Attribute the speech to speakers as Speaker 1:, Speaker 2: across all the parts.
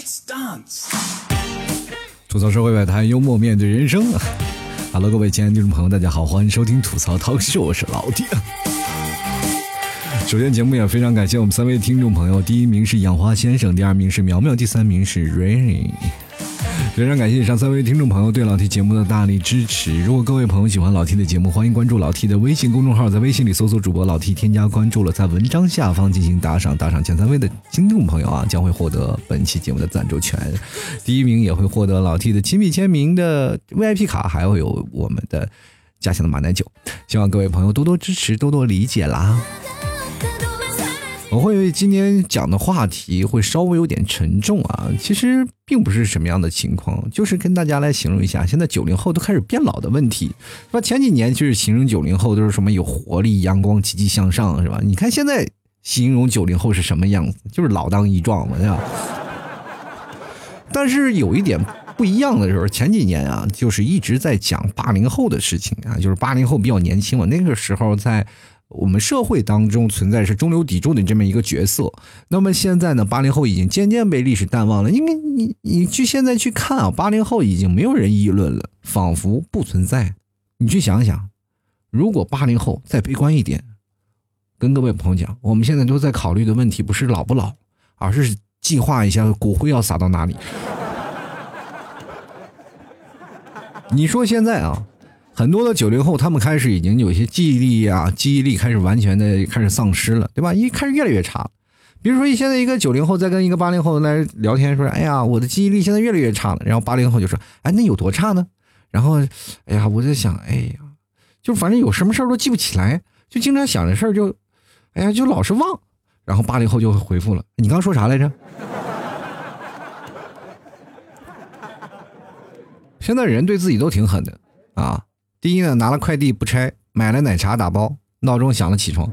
Speaker 1: stunt。
Speaker 2: 吐槽社会百态，幽默面对人生。Hello，各位亲爱的听众朋友，大家好，欢迎收听吐槽涛秀，我是老弟。首先，节目也非常感谢我们三位听众朋友，第一名是养花先生，第二名是苗苗，第三名是 Rainy。非常感谢以上三位听众朋友对老 T 节目的大力支持。如果各位朋友喜欢老 T 的节目，欢迎关注老 T 的微信公众号，在微信里搜索主播老 T，添加关注了，在文章下方进行打赏，打赏前三位的听众朋友啊，将会获得本期节目的赞助权，第一名也会获得老 T 的亲笔签名的 VIP 卡，还会有我们的家乡的马奶酒。希望各位朋友多多支持，多多理解啦。我会今天讲的话题会稍微有点沉重啊，其实并不是什么样的情况，就是跟大家来形容一下，现在九零后都开始变老的问题，是吧？前几年就是形容九零后都是什么有活力、阳光、积极向上，是吧？你看现在形容九零后是什么样子，就是老当益壮嘛，对吧？但是有一点不一样的时候，前几年啊，就是一直在讲八零后的事情啊，就是八零后比较年轻嘛，那个时候在。我们社会当中存在是中流砥柱的这么一个角色，那么现在呢，八零后已经渐渐被历史淡忘了。因为你你去现在去看啊，八零后已经没有人议论了，仿佛不存在。你去想想，如果八零后再悲观一点，跟各位朋友讲，我们现在都在考虑的问题不是老不老，而是计划一下骨灰要撒到哪里。你说现在啊？很多的九零后，他们开始已经有些记忆力啊，记忆力开始完全的开始丧失了，对吧？一开始越来越差。比如说，现在一个九零后在跟一个八零后来聊天，说：“哎呀，我的记忆力现在越来越差了。”然后八零后就说：“哎，那有多差呢？”然后，哎呀，我在想，哎呀，就反正有什么事儿都记不起来，就经常想着事儿就，哎呀，就老是忘。然后八零后就回复了：“你刚说啥来着？”现在人对自己都挺狠的啊。第一呢，拿了快递不拆，买了奶茶打包，闹钟响了起床。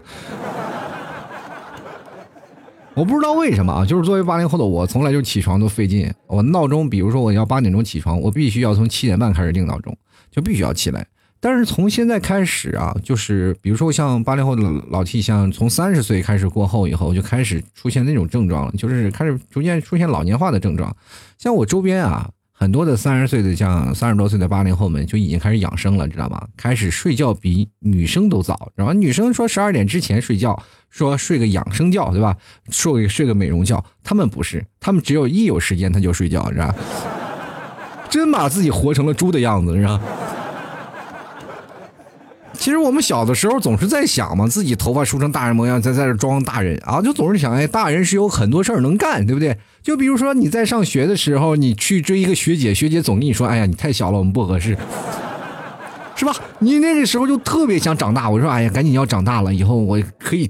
Speaker 2: 我不知道为什么啊，就是作为八零后的我，从来就起床都费劲。我闹钟，比如说我要八点钟起床，我必须要从七点半开始定闹钟，就必须要起来。但是从现在开始啊，就是比如说像八零后的老 T，像从三十岁开始过后以后，就开始出现那种症状了，就是开始逐渐出现老年化的症状。像我周边啊。很多的三十岁的像三十多岁的八零后们就已经开始养生了，知道吗？开始睡觉比女生都早，然后女生说十二点之前睡觉，说睡个养生觉，对吧？睡睡个美容觉，他们不是，他们只有一有时间他就睡觉，是吧真把自己活成了猪的样子，是吧其实我们小的时候总是在想嘛，自己头发梳成大人模样，在在这装大人啊，就总是想，哎，大人是有很多事儿能干，对不对？就比如说你在上学的时候，你去追一个学姐，学姐总跟你说，哎呀，你太小了，我们不合适，是吧？你那个时候就特别想长大，我说，哎呀，赶紧要长大了，以后我可以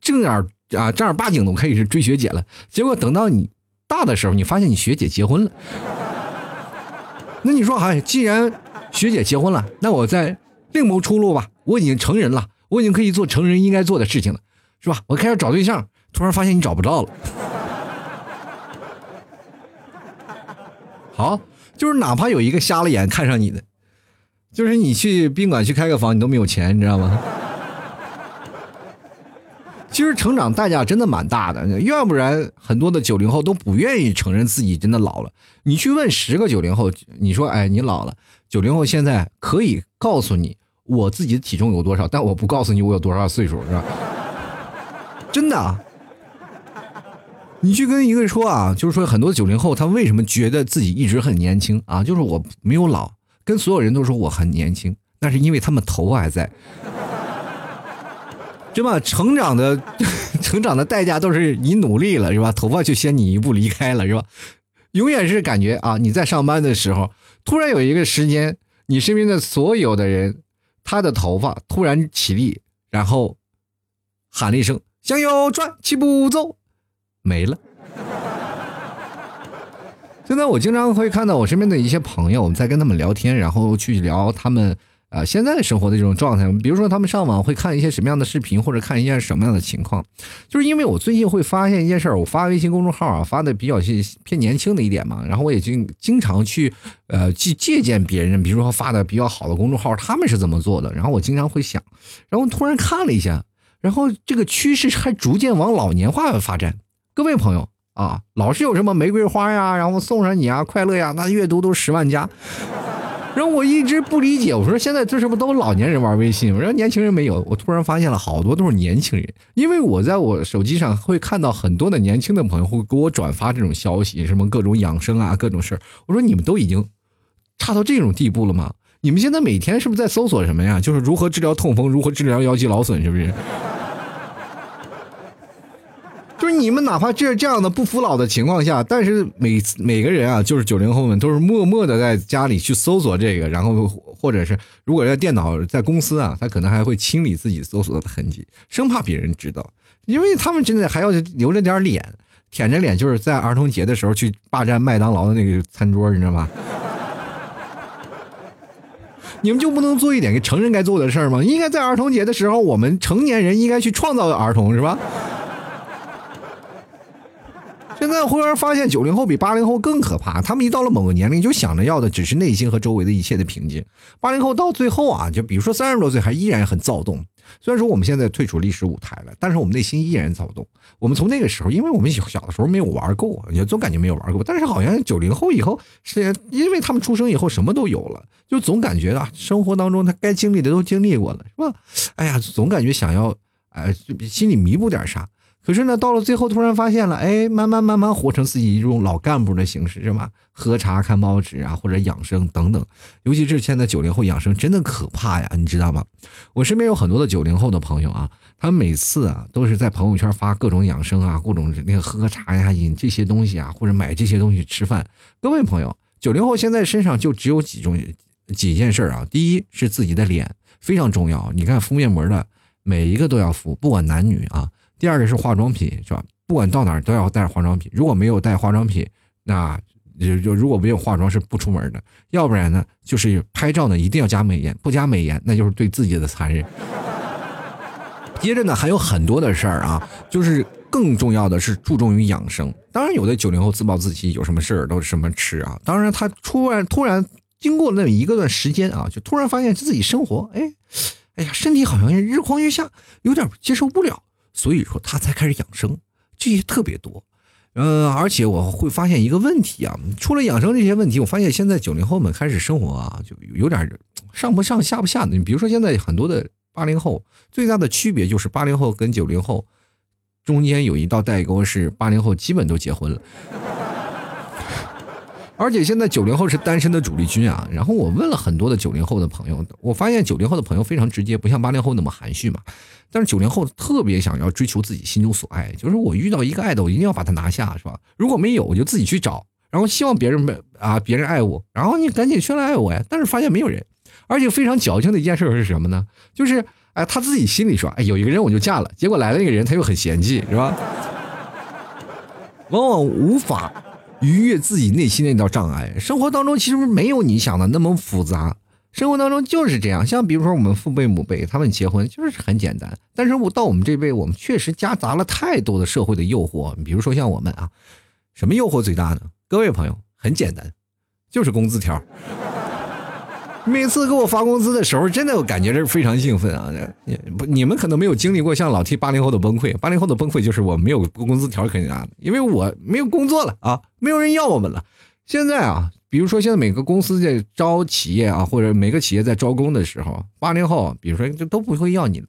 Speaker 2: 正儿啊正儿八经的我可以是追学姐了。结果等到你大的时候，你发现你学姐结婚了，那你说，哎，既然学姐结婚了，那我在。另谋出路吧，我已经成人了，我已经可以做成人应该做的事情了，是吧？我开始找对象，突然发现你找不着了。好，就是哪怕有一个瞎了眼看上你的，就是你去宾馆去开个房，你都没有钱，你知道吗？其实成长代价真的蛮大的，要不然很多的九零后都不愿意承认自己真的老了。你去问十个九零后，你说，哎，你老了？九零后现在可以告诉你我自己的体重有多少，但我不告诉你我有多少岁数，是吧？真的，你去跟一个人说啊，就是说很多九零后他为什么觉得自己一直很年轻啊？就是我没有老，跟所有人都说我很年轻，那是因为他们头发还在，对吧？成长的 成长的代价都是你努力了，是吧？头发就先你一步离开了，是吧？永远是感觉啊，你在上班的时候。突然有一个时间，你身边的所有的人，他的头发突然起立，然后喊了一声“向右转七步走”，没了。现在我经常会看到我身边的一些朋友，我们在跟他们聊天，然后去聊他们。啊，现在生活的这种状态，比如说他们上网会看一些什么样的视频，或者看一些什么样的情况，就是因为我最近会发现一件事儿，我发微信公众号啊，发的比较是偏年轻的一点嘛，然后我也经经常去呃去借鉴别人，比如说发的比较好的公众号，他们是怎么做的，然后我经常会想，然后突然看了一下，然后这个趋势还逐渐往老年化发展。各位朋友啊，老是有什么玫瑰花呀，然后送上你啊，快乐呀，那阅读都十万加。然后我一直不理解，我说现在这什么都老年人玩微信，我说年轻人没有。我突然发现了好多都是年轻人，因为我在我手机上会看到很多的年轻的朋友会给我转发这种消息，什么各种养生啊，各种事儿。我说你们都已经差到这种地步了吗？你们现在每天是不是在搜索什么呀？就是如何治疗痛风，如何治疗腰肌劳损，是不是？就是你们哪怕这这样的不服老的情况下，但是每每个人啊，就是九零后们都是默默的在家里去搜索这个，然后或者是如果在电脑在公司啊，他可能还会清理自己搜索的痕迹，生怕别人知道，因为他们真的还要留着点脸，舔着脸，就是在儿童节的时候去霸占麦当劳的那个餐桌，你知道吗？你们就不能做一点给成人该做的事儿吗？应该在儿童节的时候，我们成年人应该去创造儿童，是吧？现在忽然发现，九零后比八零后更可怕。他们一到了某个年龄，就想着要的只是内心和周围的一切的平静。八零后到最后啊，就比如说三十多岁，还依然很躁动。虽然说我们现在退出历史舞台了，但是我们内心依然躁动。我们从那个时候，因为我们小的时候没有玩够，也总感觉没有玩够。但是好像九零后以后，是因为他们出生以后什么都有了，就总感觉啊，生活当中他该经历的都经历过了，是吧？哎呀，总感觉想要，哎，心里弥补点啥。可是呢，到了最后突然发现了，哎，慢慢慢慢活成自己一种老干部的形式，是吧？喝茶、看报纸啊，或者养生等等。尤其是现在九零后养生真的可怕呀，你知道吗？我身边有很多的九零后的朋友啊，他们每次啊都是在朋友圈发各种养生啊，各种那个喝茶呀、饮这些东西啊，或者买这些东西吃饭。各位朋友，九零后现在身上就只有几种几件事啊。第一是自己的脸非常重要，你看敷面膜的每一个都要敷，不管男女啊。第二个是化妆品，是吧？不管到哪儿都要带化妆品。如果没有带化妆品，那就就如果没有化妆是不出门的。要不然呢，就是拍照呢一定要加美颜，不加美颜那就是对自己的残忍。接着呢还有很多的事儿啊，就是更重要的是注重于养生。当然有的九零后自暴自弃，有什么事儿都什么吃啊。当然他突然突然经过那一个段时间啊，就突然发现自己生活，哎，哎呀，身体好像日况月下，有点接受不了。所以说他才开始养生，这些特别多，嗯，而且我会发现一个问题啊，除了养生这些问题，我发现现在九零后们开始生活啊，就有点上不上下不下的。你比如说现在很多的八零后，最大的区别就是八零后跟九零后中间有一道代沟，是八零后基本都结婚了。而且现在九零后是单身的主力军啊。然后我问了很多的九零后的朋友，我发现九零后的朋友非常直接，不像八零后那么含蓄嘛。但是九零后特别想要追求自己心中所爱，就是我遇到一个爱的，我一定要把它拿下，是吧？如果没有，我就自己去找，然后希望别人们啊，别人爱我，然后你赶紧去来爱我呀。但是发现没有人，而且非常矫情的一件事是什么呢？就是哎，他自己心里说，哎，有一个人我就嫁了，结果来了那个人他又很嫌弃，是吧？往往无法。逾越自己内心那道障碍。生活当中其实没有你想的那么复杂，生活当中就是这样。像比如说我们父辈母辈他们结婚就是很简单，但是我到我们这辈，我们确实夹杂了太多的社会的诱惑。比如说像我们啊，什么诱惑最大呢？各位朋友，很简单，就是工资条。每次给我发工资的时候，真的我感觉这是非常兴奋啊！不，你们可能没有经历过像老 T 八零后的崩溃。八零后的崩溃就是我没有工资条可以拿，因为我没有工作了啊，没有人要我们了。现在啊，比如说现在每个公司在招企业啊，或者每个企业在招工的时候，八零后，比如说就都不会要你了。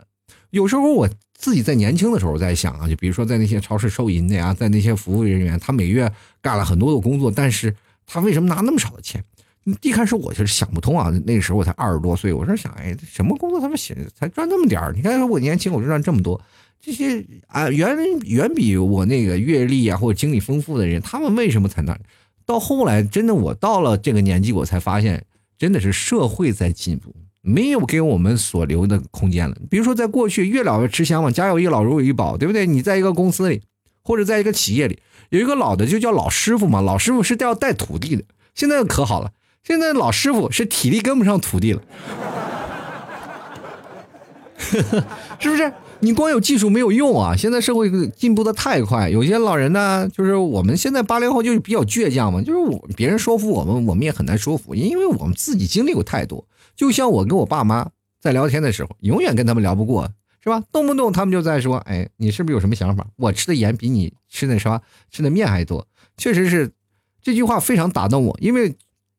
Speaker 2: 有时候我自己在年轻的时候在想啊，就比如说在那些超市收银的呀，在那些服务人员，他每月干了很多的工作，但是他为什么拿那么少的钱？一开始我就是想不通啊，那个时候我才二十多岁，我说想，哎，什么工作他们写才赚那么点儿？你看我年轻我就赚这么多，这些啊远远比我那个阅历啊或者经历丰富的人，他们为什么才那？到后来真的我到了这个年纪，我才发现，真的是社会在进步，没有给我们所留的空间了。比如说在过去，越老越吃香嘛，家有一老如有一宝，对不对？你在一个公司里或者在一个企业里，有一个老的就叫老师傅嘛，老师傅是要带徒弟的。现在可好了。现在老师傅是体力跟不上徒弟了，是不是？你光有技术没有用啊！现在社会进步的太快，有些老人呢，就是我们现在八零后就是比较倔强嘛，就是我别人说服我们，我们也很难说服，因为我们自己经历过太多。就像我跟我爸妈在聊天的时候，永远跟他们聊不过，是吧？动不动他们就在说，哎，你是不是有什么想法？我吃的盐比你吃的啥吃的面还多，确实是这句话非常打动我，因为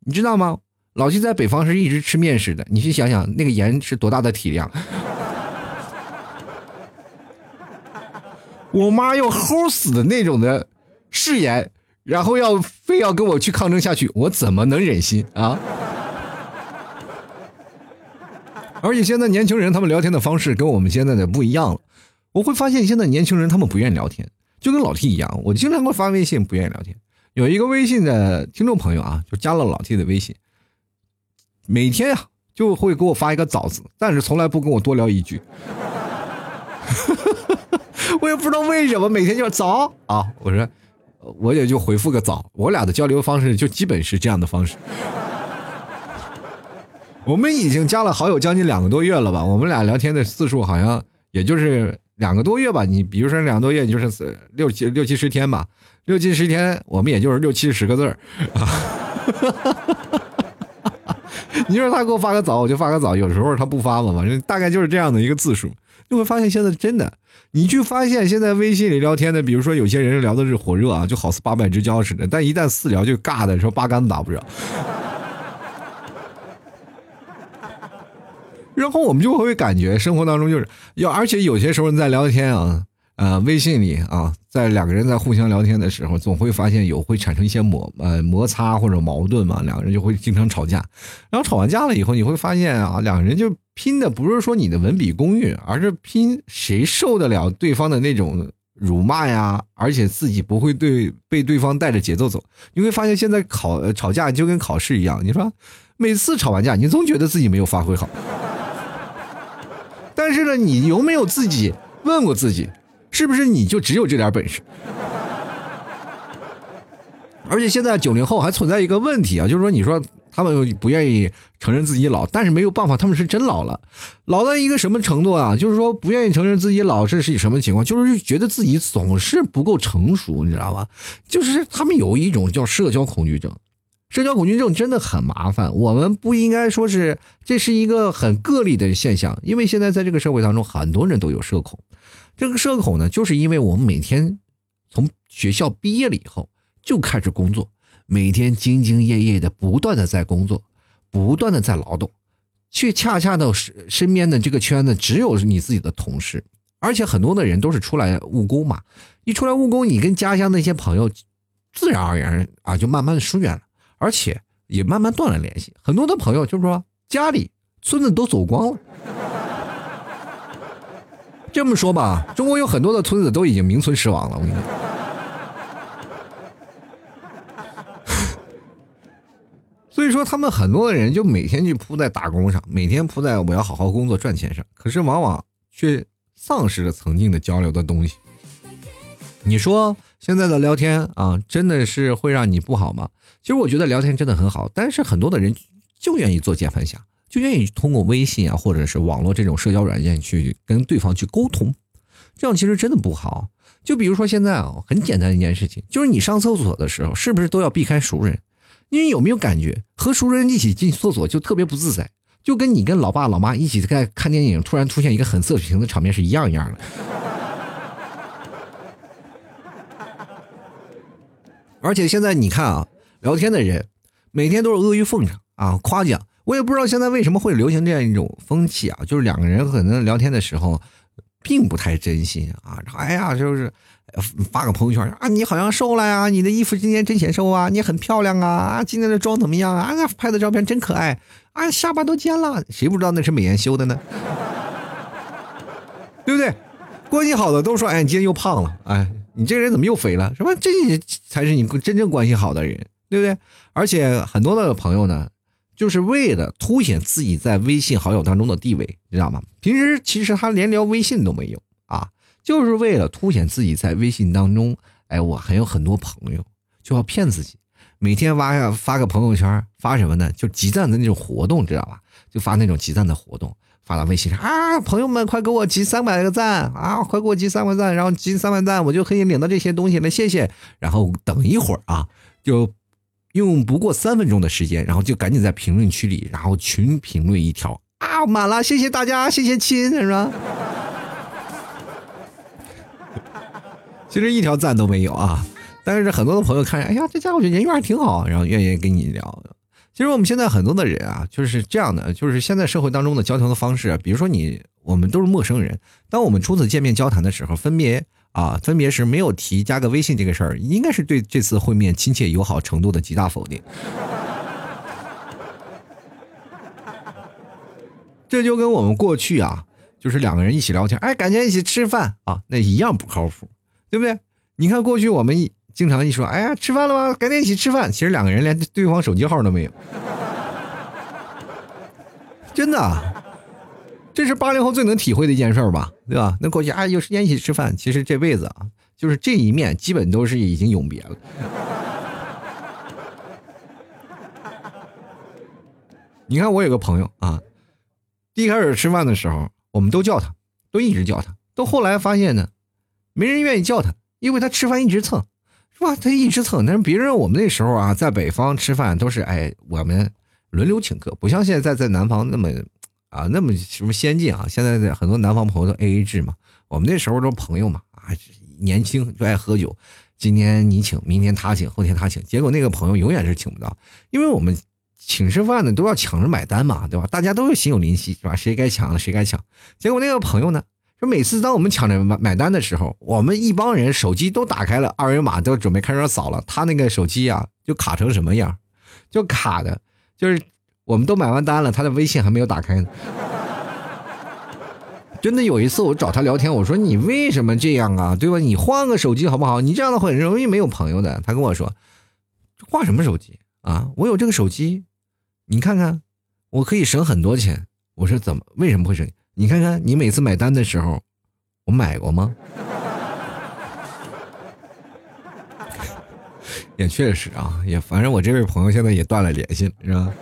Speaker 2: 你知道吗？老七在北方是一直吃面食的，你去想想那个盐是多大的体量。我妈要齁死的那种的誓言，然后要非要跟我去抗争下去，我怎么能忍心啊？而且现在年轻人他们聊天的方式跟我们现在的不一样了，我会发现现在年轻人他们不愿意聊天，就跟老 T 一样，我经常会发微信不愿意聊天。有一个微信的听众朋友啊，就加了老 T 的微信，每天啊就会给我发一个早字，但是从来不跟我多聊一句。我也不知道为什么每天就是早啊，我说我也就回复个早，我俩的交流方式就基本是这样的方式。我们已经加了好友将近两个多月了吧？我们俩聊天的次数好像也就是两个多月吧。你比如说两个多月，你就是六七六七十天吧，六七十天，我们也就是六七十个字儿啊。你说他给我发个早，我就发个早；有时候他不发嘛，反正大概就是这样的一个字数。就会发现现在真的，你去发现现在微信里聊天的，比如说有些人聊的是火热啊，就好似八拜之交似的，但一旦私聊就尬的说八竿子打不着。然后我们就会感觉生活当中就是要，而且有些时候你在聊天啊，呃，微信里啊，在两个人在互相聊天的时候，总会发现有会产生一些摩呃摩擦或者矛盾嘛，两个人就会经常吵架。然后吵完架了以后，你会发现啊，两个人就拼的不是说你的文笔功运，而是拼谁受得了对方的那种辱骂呀，而且自己不会对被对方带着节奏走。你会发现现在考吵架就跟考试一样，你说每次吵完架，你总觉得自己没有发挥好。但是呢，你有没有自己问过自己，是不是你就只有这点本事？而且现在九零后还存在一个问题啊，就是说，你说他们不愿意承认自己老，但是没有办法，他们是真老了，老到一个什么程度啊？就是说不愿意承认自己老，这是什么情况？就是觉得自己总是不够成熟，你知道吧？就是他们有一种叫社交恐惧症。社交恐惧症真的很麻烦，我们不应该说是这是一个很个例的现象，因为现在在这个社会当中，很多人都有社恐。这个社恐呢，就是因为我们每天从学校毕业了以后就开始工作，每天兢兢业业的，不断的在工作，不断的在劳动，却恰恰的身身边的这个圈子只有你自己的同事，而且很多的人都是出来务工嘛，一出来务工，你跟家乡那些朋友，自然而然啊就慢慢的疏远了。而且也慢慢断了联系，很多的朋友就是说家里村子都走光了。这么说吧，中国有很多的村子都已经名存实亡了。我跟你说，所以说他们很多的人就每天就扑在打工上，每天扑在我要好好工作赚钱上，可是往往却丧失了曾经的交流的东西。你说现在的聊天啊，真的是会让你不好吗？其实我觉得聊天真的很好，但是很多的人就愿意做键盘侠，就愿意通过微信啊，或者是网络这种社交软件去跟对方去沟通，这样其实真的不好。就比如说现在啊，很简单的一件事情，就是你上厕所的时候，是不是都要避开熟人？因为有没有感觉和熟人一起进厕所就特别不自在，就跟你跟老爸老妈一起在看电影，突然出现一个很色情的场面是一样一样的。而且现在你看啊。聊天的人，每天都是阿谀奉承啊，夸奖。我也不知道现在为什么会流行这样一种风气啊，就是两个人可能聊天的时候，并不太真心啊。哎呀，就是发个朋友圈啊，你好像瘦了呀，你的衣服今天真显瘦啊，你很漂亮啊，啊，今天的妆怎么样啊？啊，拍的照片真可爱啊，下巴都尖了，谁不知道那是美颜修的呢？对不对？关系好的都说，哎，你今天又胖了，哎，你这个人怎么又肥了？什么？这才是你真正关系好的人。对不对？而且很多的朋友呢，就是为了凸显自己在微信好友当中的地位，你知道吗？平时其实他连聊微信都没有啊，就是为了凸显自己在微信当中，哎，我还有很多朋友，就要骗自己，每天发呀发个朋友圈，发什么呢？就集赞的那种活动，知道吧？就发那种集赞的活动，发到微信上啊，朋友们快给我集三百个赞啊，快给我集三百赞，然后集三百赞，我就可以领到这些东西了，谢谢。然后等一会儿啊，就。用不过三分钟的时间，然后就赶紧在评论区里，然后群评论一条啊，满了，谢谢大家，谢谢亲，是吧？其实一条赞都没有啊，但是很多的朋友看，哎呀，这家伙人缘还挺好，然后愿意跟你聊。其实我们现在很多的人啊，就是这样的，就是现在社会当中的交流的方式，比如说你，我们都是陌生人，当我们初次见面交谈的时候，分别啊，分别是没有提加个微信这个事儿，应该是对这次会面亲切友好程度的极大否定。这就跟我们过去啊，就是两个人一起聊天，哎，感觉一起吃饭啊，那一样不靠谱，对不对？你看过去我们一。经常一说，哎呀，吃饭了吗？赶紧一起吃饭。其实两个人连对方手机号都没有，真的，这是八零后最能体会的一件事吧？对吧？那过去啊，有时间一起吃饭，其实这辈子啊，就是这一面基本都是已经永别了。你看，我有个朋友啊，第一开始吃饭的时候，我们都叫他，都一直叫他，到后来发现呢，没人愿意叫他，因为他吃饭一直蹭。是吧，他一直蹭，但是别人我们那时候啊，在北方吃饭都是哎，我们轮流请客，不像现在在南方那么啊那么什么先进啊。现在的很多南方朋友都 A A 制嘛，我们那时候都朋友嘛啊，年轻就爱喝酒，今天你请，明天他请，后天他请，结果那个朋友永远是请不到，因为我们请吃饭的都要抢着买单嘛，对吧？大家都是心有灵犀，是吧？谁该抢了谁该抢，结果那个朋友呢？说每次当我们抢着买买单的时候，我们一帮人手机都打开了二维码，都准备开始扫了。他那个手机啊，就卡成什么样？就卡的，就是我们都买完单了，他的微信还没有打开呢。真的有一次我找他聊天，我说你为什么这样啊？对吧？你换个手机好不好？你这样的话很容易没有朋友的。他跟我说，换什么手机啊？我有这个手机，你看看，我可以省很多钱。我说怎么？为什么会省？你看看，你每次买单的时候，我买过吗？也确实啊，也反正我这位朋友现在也断了联系了，是吧？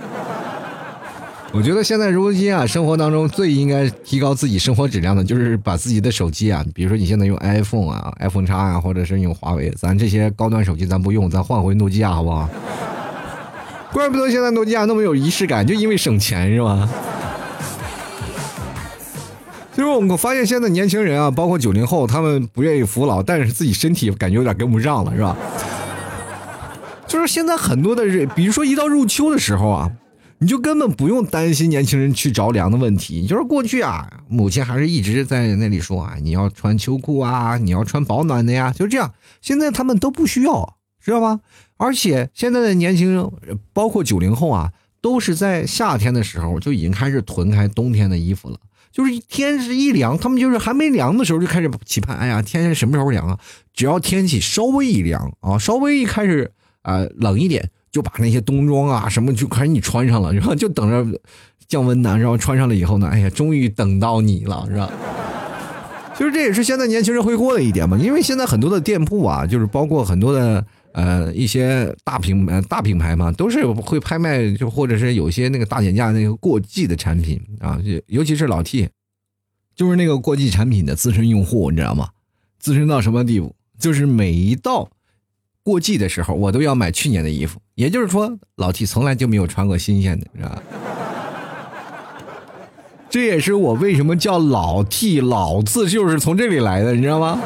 Speaker 2: 我觉得现在如今啊，生活当中最应该提高自己生活质量的，就是把自己的手机啊，比如说你现在用 iPhone 啊、iPhone 叉啊，或者是用华为，咱这些高端手机咱不用，咱换回诺基亚好不好？怪不得现在诺基亚那么有仪式感，就因为省钱是吧？就是我们发现现在年轻人啊，包括九零后，他们不愿意服老，但是自己身体感觉有点跟不上了，是吧？就是现在很多的人，比如说一到入秋的时候啊，你就根本不用担心年轻人去着凉的问题。就是过去啊，母亲还是一直在那里说啊，你要穿秋裤啊，你要穿保暖的呀，就这样。现在他们都不需要，知道吗？而且现在的年轻人，包括九零后啊，都是在夏天的时候就已经开始囤开冬天的衣服了。就是天是一凉，他们就是还没凉的时候就开始期盼。哎呀，天什么时候凉啊？只要天气稍微一凉啊，稍微一开始啊冷一点，就把那些冬装啊什么就开始你穿上了，然后就等着降温呢。然后穿上了以后呢，哎呀，终于等到你了，是吧？其实这也是现在年轻人会过的一点嘛，因为现在很多的店铺啊，就是包括很多的。呃，一些大品呃大品牌嘛，都是会拍卖，就或者是有些那个大减价那个过季的产品啊，尤其是老 T，就是那个过季产品的资深用户，你知道吗？资深到什么地步？就是每一到过季的时候，我都要买去年的衣服。也就是说，老 T 从来就没有穿过新鲜的，是吧？这也是我为什么叫老 T，老字就是从这里来的，你知道吗？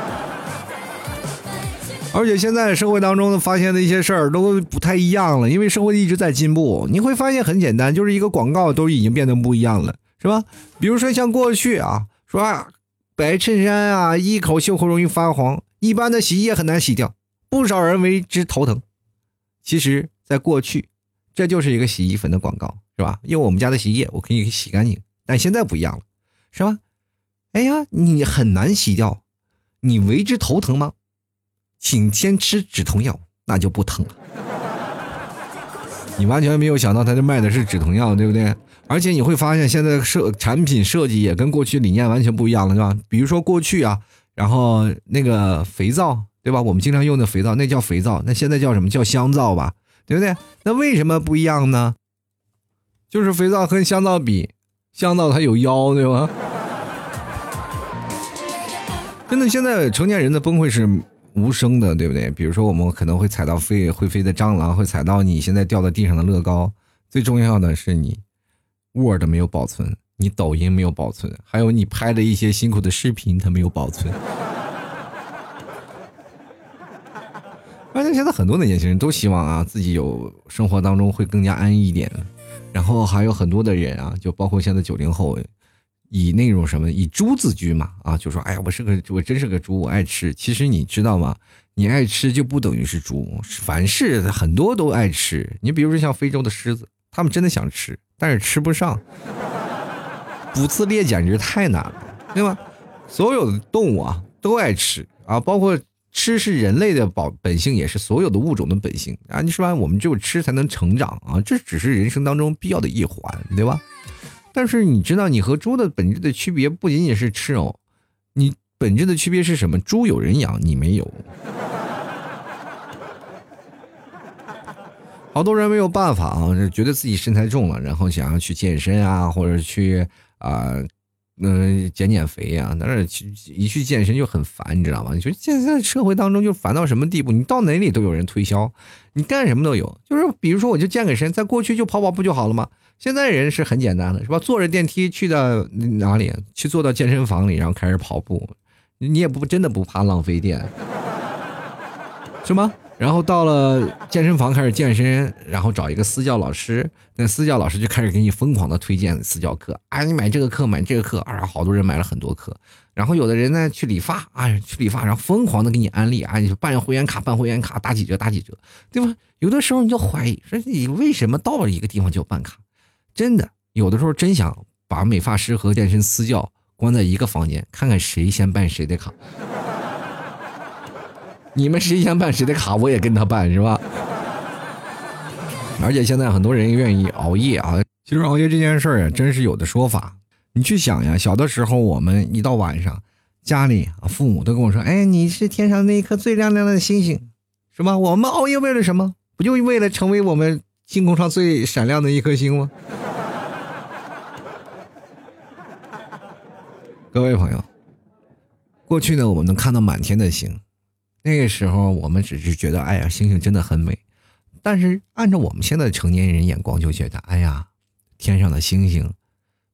Speaker 2: 而且现在社会当中发现的一些事儿都不太一样了，因为社会一直在进步。你会发现很简单，就是一个广告都已经变得不一样了，是吧？比如说像过去啊，说啊，白衬衫啊，一口袖口容易发黄，一般的洗衣液很难洗掉，不少人为之头疼。其实，在过去，这就是一个洗衣粉的广告，是吧？用我们家的洗衣液，我可以洗干净。但现在不一样了，是吧？哎呀，你很难洗掉，你为之头疼吗？请先吃止痛药，那就不疼了。你完全没有想到，他这卖的是止痛药，对不对？而且你会发现，现在设产品设计也跟过去理念完全不一样了，是吧？比如说过去啊，然后那个肥皂，对吧？我们经常用的肥皂，那叫肥皂，那现在叫什么叫香皂吧？对不对？那为什么不一样呢？就是肥皂和香皂比，香皂它有腰，对吧？真的，现在成年人的崩溃是。无声的，对不对？比如说，我们可能会踩到飞会飞的蟑螂，会踩到你现在掉在地上的乐高。最重要的是，你 Word 没有保存，你抖音没有保存，还有你拍的一些辛苦的视频，它没有保存。而且现在很多的年轻人都希望啊，自己有生活当中会更加安逸一点。然后还有很多的人啊，就包括现在九零后，以那种什么以猪自居嘛啊，就说哎呀，我是个我真是个猪，我爱吃。其实你知道吗？你爱吃就不等于是猪，凡是很多都爱吃。你比如说像非洲的狮子，他们真的想吃，但是吃不上。捕自猎简直太难了，对吧？所有的动物啊都爱吃啊，包括。吃是人类的保本性，也是所有的物种的本性啊！你说吧，我们只有吃才能成长啊，这只是人生当中必要的一环，对吧？但是你知道，你和猪的本质的区别不仅仅是吃哦，你本质的区别是什么？猪有人养，你没有。好多人没有办法啊，就觉得自己身材重了，然后想要去健身啊，或者去啊。嗯，减减肥呀，但是去一去健身就很烦，你知道吗？你说现在社会当中就烦到什么地步？你到哪里都有人推销，你干什么都有。就是比如说，我就健个身，在过去就跑跑步就好了嘛。现在人是很简单的，是吧？坐着电梯去到哪里，去坐到健身房里，然后开始跑步，你也不真的不怕浪费电，是吗？然后到了健身房开始健身，然后找一个私教老师，那私教老师就开始给你疯狂的推荐私教课，啊，你买这个课，买这个课，啊，好多人买了很多课。然后有的人呢去理发，啊，去理发，然后疯狂的给你安利，啊，你办会员卡，办会员卡打几折，打几折，对吧？有的时候你就怀疑，说你为什么到了一个地方就办卡？真的，有的时候真想把美发师和健身私教关在一个房间，看看谁先办谁的卡。你们谁先办谁的卡，我也跟他办，是吧？而且现在很多人愿意熬夜啊。其实熬夜这件事儿啊，真是有的说法。你去想呀，小的时候我们一到晚上，家里啊父母都跟我说：“哎，你是天上那一颗最亮亮的星星，是吧？”我们熬夜为了什么？不就为了成为我们星空上最闪亮的一颗星吗？各位朋友，过去呢，我们能看到满天的星。那个时候，我们只是觉得，哎呀，星星真的很美。但是，按照我们现在的成年人眼光，就觉得，哎呀，天上的星星，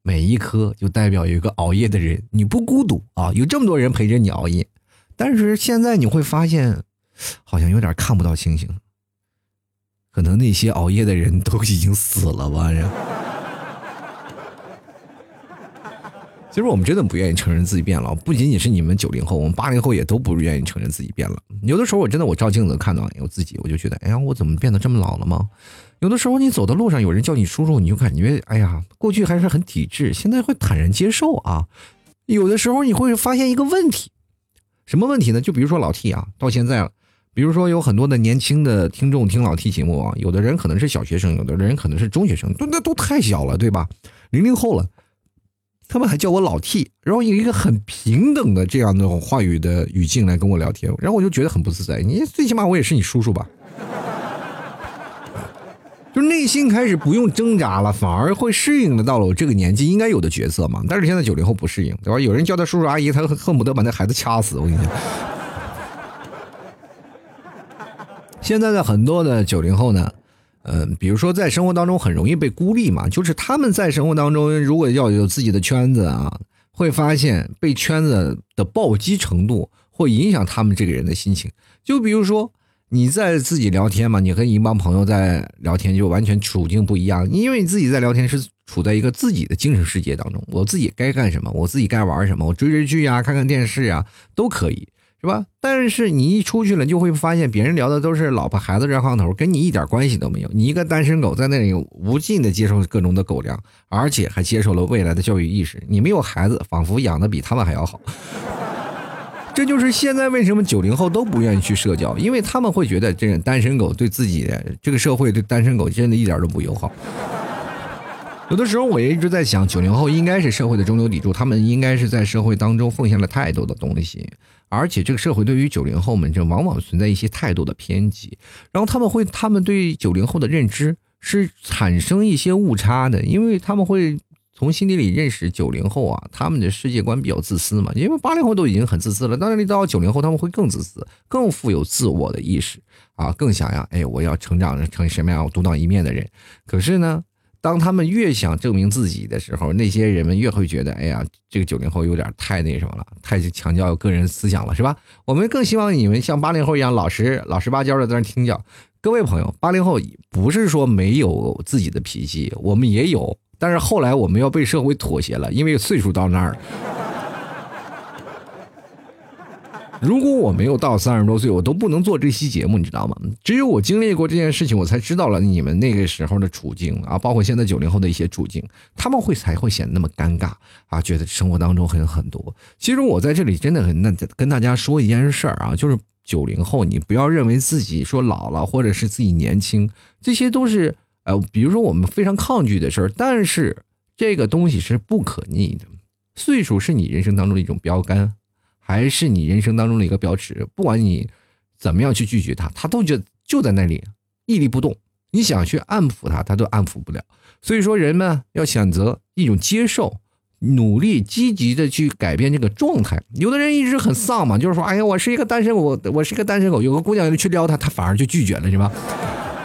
Speaker 2: 每一颗就代表有一个熬夜的人，你不孤独啊，有这么多人陪着你熬夜。但是现在你会发现，好像有点看不到星星，可能那些熬夜的人都已经死了吧？其实我们真的不愿意承认自己变老，不仅仅是你们九零后，我们八零后也都不愿意承认自己变了。有的时候我真的我照镜子看到我自己，我就觉得，哎呀，我怎么变得这么老了吗？有的时候你走的路上有人叫你叔叔，你就感觉，哎呀，过去还是很抵制，现在会坦然接受啊。有的时候你会发现一个问题，什么问题呢？就比如说老 T 啊，到现在了，比如说有很多的年轻的听众听老 T 节目啊，有的人可能是小学生，有的人可能是中学生，都那都太小了，对吧？零零后了。他们还叫我老 T，然后以一个很平等的这样的话语的语境来跟我聊天，然后我就觉得很不自在。你最起码我也是你叔叔吧？就内心开始不用挣扎了，反而会适应的到了我这个年纪应该有的角色嘛。但是现在九零后不适应，对吧？有人叫他叔叔阿姨，他恨不得把那孩子掐死。我跟你讲，现在的很多的九零后呢。嗯，比如说在生活当中很容易被孤立嘛，就是他们在生活当中如果要有自己的圈子啊，会发现被圈子的暴击程度会影响他们这个人的心情。就比如说你在自己聊天嘛，你和一帮朋友在聊天，就完全处境不一样，因为你自己在聊天是处在一个自己的精神世界当中，我自己该干什么，我自己该玩什么，我追追剧啊，看看电视啊，都可以。是吧？但是你一出去了，就会发现别人聊的都是老婆孩子热炕头，跟你一点关系都没有。你一个单身狗在那里无尽的接受各种的狗粮，而且还接受了未来的教育意识。你没有孩子，仿佛养的比他们还要好。这就是现在为什么九零后都不愿意去社交，因为他们会觉得这个单身狗对自己这个社会对单身狗真的一点都不友好。有的时候我也一直在想，九零后应该是社会的中流砥柱，他们应该是在社会当中奉献了太多的东西。而且这个社会对于九零后们，这往往存在一些太多的偏激，然后他们会，他们对九零后的认知是产生一些误差的，因为他们会从心底里认识九零后啊，他们的世界观比较自私嘛，因为八零后都已经很自私了，当然你到九零后他们会更自私，更富有自我的意识啊，更想要，哎，我要成长成什么样独当一面的人。可是呢，当他们越想证明自己的时候，那些人们越会觉得，哎呀，这个九零后有点太那什么了，太强调个人思想了，是吧？我们更希望你们像八零后一样老实、老实巴交的在那听讲。各位朋友，八零后不是说没有自己的脾气，我们也有，但是后来我们要被社会妥协了，因为岁数到那儿。如果我没有到三十多岁，我都不能做这期节目，你知道吗？只有我经历过这件事情，我才知道了你们那个时候的处境啊，包括现在九零后的一些处境，他们会才会显得那么尴尬啊，觉得生活当中很很多。其实我在这里真的很那跟大家说一件事儿啊，就是九零后，你不要认为自己说老了或者是自己年轻，这些都是呃，比如说我们非常抗拒的事儿，但是这个东西是不可逆的，岁数是你人生当中的一种标杆。还是你人生当中的一个标尺，不管你怎么样去拒绝他，他都觉就在那里屹立不动。你想去安抚他，他都安抚不了。所以说，人们要选择一种接受，努力积极的去改变这个状态。有的人一直很丧嘛，就是说，哎呀，我是一个单身狗，我是一个单身狗。有个姑娘去撩他，他反而就拒绝了，是吧？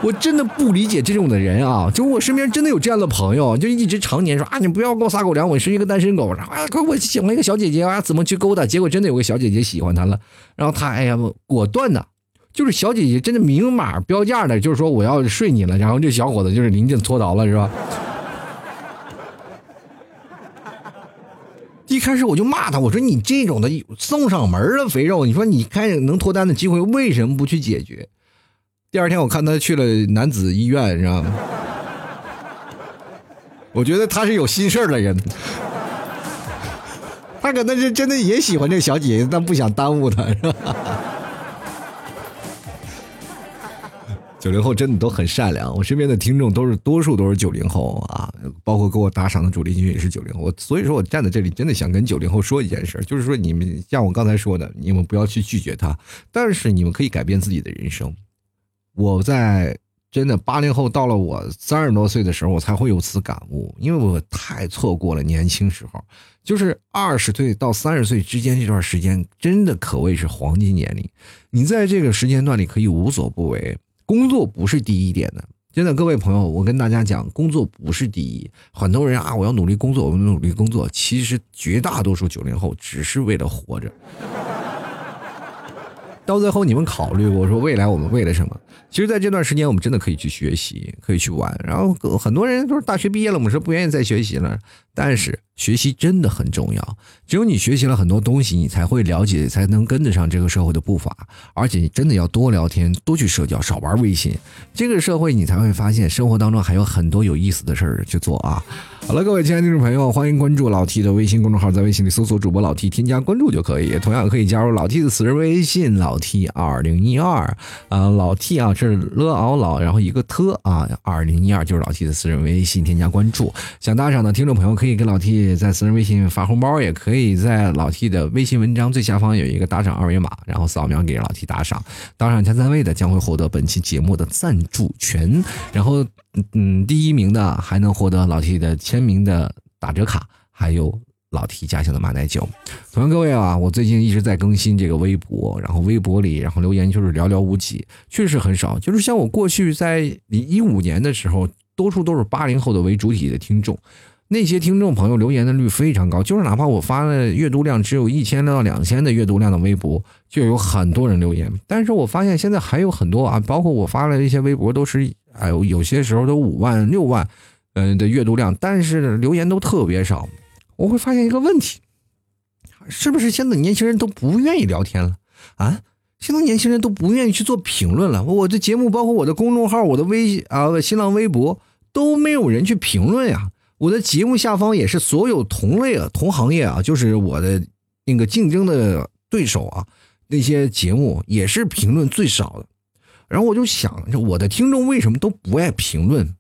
Speaker 2: 我真的不理解这种的人啊！就我身边真的有这样的朋友，就一直常年说啊，你不要给我撒狗粮，我是一个单身狗。然后啊，我喜欢一个小姐姐啊，怎么去勾搭？结果真的有个小姐姐喜欢他了，然后他哎呀，果断的，就是小姐姐真的明码标价的，就是说我要睡你了。然后这小伙子就是临阵脱逃了，是吧？一开始我就骂他，我说你这种的送上门的肥肉，你说你看能脱单的机会，为什么不去解决？第二天我看他去了男子医院，你知道吗？我觉得他是有心事儿的人，他可能是真的也喜欢这小姐姐，但不想耽误她，是吧？九零后真的都很善良，我身边的听众都是多数都是九零后啊，包括给我打赏的主力军也是九零后，所以说我站在这里真的想跟九零后说一件事，就是说你们像我刚才说的，你们不要去拒绝他，但是你们可以改变自己的人生。我在真的八零后到了我三十多岁的时候，我才会有此感悟，因为我太错过了年轻时候，就是二十岁到三十岁之间这段时间，真的可谓是黄金年龄。你在这个时间段里可以无所不为，工作不是第一点的。真的，各位朋友，我跟大家讲，工作不是第一。很多人啊，我要努力工作，我要努力工作。其实绝大多数九零后只是为了活着。到最后，你们考虑过说未来我们为了什么？其实，在这段时间，我们真的可以去学习，可以去玩。然后，很多人都是大学毕业了，我们说不愿意再学习了。但是，学习真的很重要。只有你学习了很多东西，你才会了解，才能跟得上这个社会的步伐。而且，你真的要多聊天，多去社交，少玩微信。这个社会，你才会发现生活当中还有很多有意思的事儿去做啊！好了，各位亲爱的听众朋友，欢迎关注老 T 的微信公众号，在微信里搜索主播老 T，添加关注就可以。同样可以加入老 T 的私人微信老 T 二零一二啊，老 T 啊是了敖老，然后一个特啊二零一二就是老 T 的私人微信，添加关注。想打赏的听众朋友可以给老 T 在私人微信发红包，也可以在老 T 的微信文章最下方有一个打赏二维码，然后扫描给老 T 打赏。打赏前三位的将会获得本期节目的赞助权，然后嗯第一名的还能获得老 T 的签名的。打折卡，还有老 T 家乡的马奶酒。同样，各位啊，我最近一直在更新这个微博，然后微博里，然后留言就是寥寥无几，确实很少。就是像我过去在一五年的时候，多数都是八零后的为主体的听众，那些听众朋友留言的率非常高，就是哪怕我发了阅读量只有一千到两千的阅读量的微博，就有很多人留言。但是我发现现在还有很多啊，包括我发了一些微博，都是哎，有些时候都五万六万。嗯的阅读量，但是留言都特别少，我会发现一个问题，是不是现在年轻人都不愿意聊天了啊？现在年轻人都不愿意去做评论了。我的节目，包括我的公众号、我的微啊新浪微博，都没有人去评论呀。我的节目下方也是所有同类啊、同行业啊，就是我的那个竞争的对手啊，那些节目也是评论最少的。然后我就想，我的听众为什么都不爱评论？